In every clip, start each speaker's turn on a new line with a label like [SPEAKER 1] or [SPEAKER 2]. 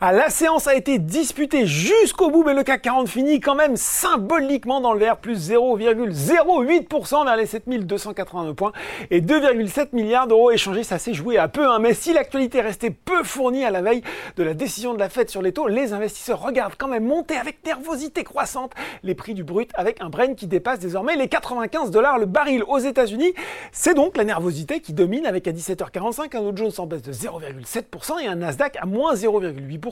[SPEAKER 1] Ah, la séance a été disputée jusqu'au bout, mais le CAC 40 finit quand même symboliquement dans le vert, plus 0,08% vers les 7282 points et 2,7 milliards d'euros échangés. Ça s'est joué à peu, hein. mais si l'actualité restait peu fournie à la veille de la décision de la Fed sur les taux, les investisseurs regardent quand même monter avec nervosité croissante les prix du brut avec un Brent qui dépasse désormais les 95 dollars le baril aux États-Unis. C'est donc la nervosité qui domine avec à 17h45 un Dow Jones en baisse de 0,7% et un Nasdaq à moins 0,8%.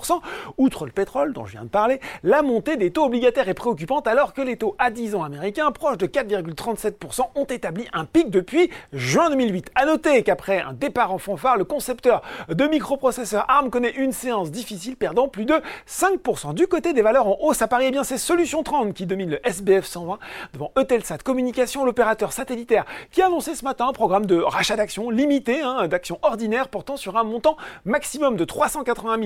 [SPEAKER 1] Outre le pétrole dont je viens de parler, la montée des taux obligataires est préoccupante alors que les taux à 10 ans américains proches de 4,37% ont établi un pic depuis juin 2008. À noter qu'après un départ en fanfare, le concepteur de microprocesseurs ARM connaît une séance difficile perdant plus de 5%. Du côté des valeurs en hausse, à Paris, eh bien c'est Solution 30 qui domine le SBF 120 devant Eutelsat Communication, l'opérateur satellitaire qui a annoncé ce matin un programme de rachat d'actions limité, hein, d'actions ordinaires portant sur un montant maximum de 380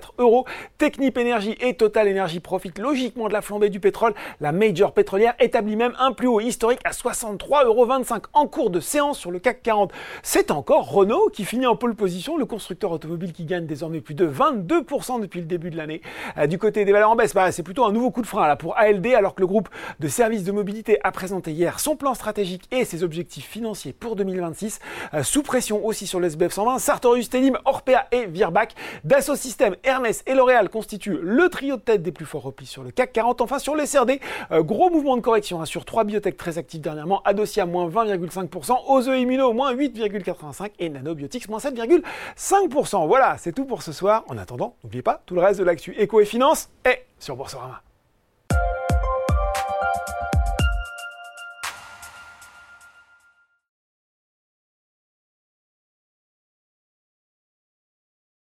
[SPEAKER 1] 804 euros. Technip Energy et Total Energy profitent logiquement de la flambée du pétrole. La major pétrolière établit même un plus haut historique à 63,25 euros en cours de séance sur le CAC 40. C'est encore Renault qui finit en pole position, le constructeur automobile qui gagne désormais plus de 22% depuis le début de l'année. Euh, du côté des valeurs en baisse, bah, c'est plutôt un nouveau coup de frein là pour ALD alors que le groupe de services de mobilité a présenté hier son plan stratégique et ses objectifs financiers pour 2026. Euh, sous pression aussi sur l'SBF 120, Sartorius, Telim, Orpea et Virbac. Dassault Systèmes, Hermès et L'Oréal constituent le trio de tête des plus forts replis sur le CAC 40. Enfin, sur les CRD, euh, gros mouvement de correction hein, sur trois biotech très actifs dernièrement. Adosia, moins 20,5%, Ose Immuno, moins 8,85% et Nanobiotics, moins 7,5%. Voilà, c'est tout pour ce soir. En attendant, n'oubliez pas, tout le reste de l'actu éco et finance est sur Boursorama.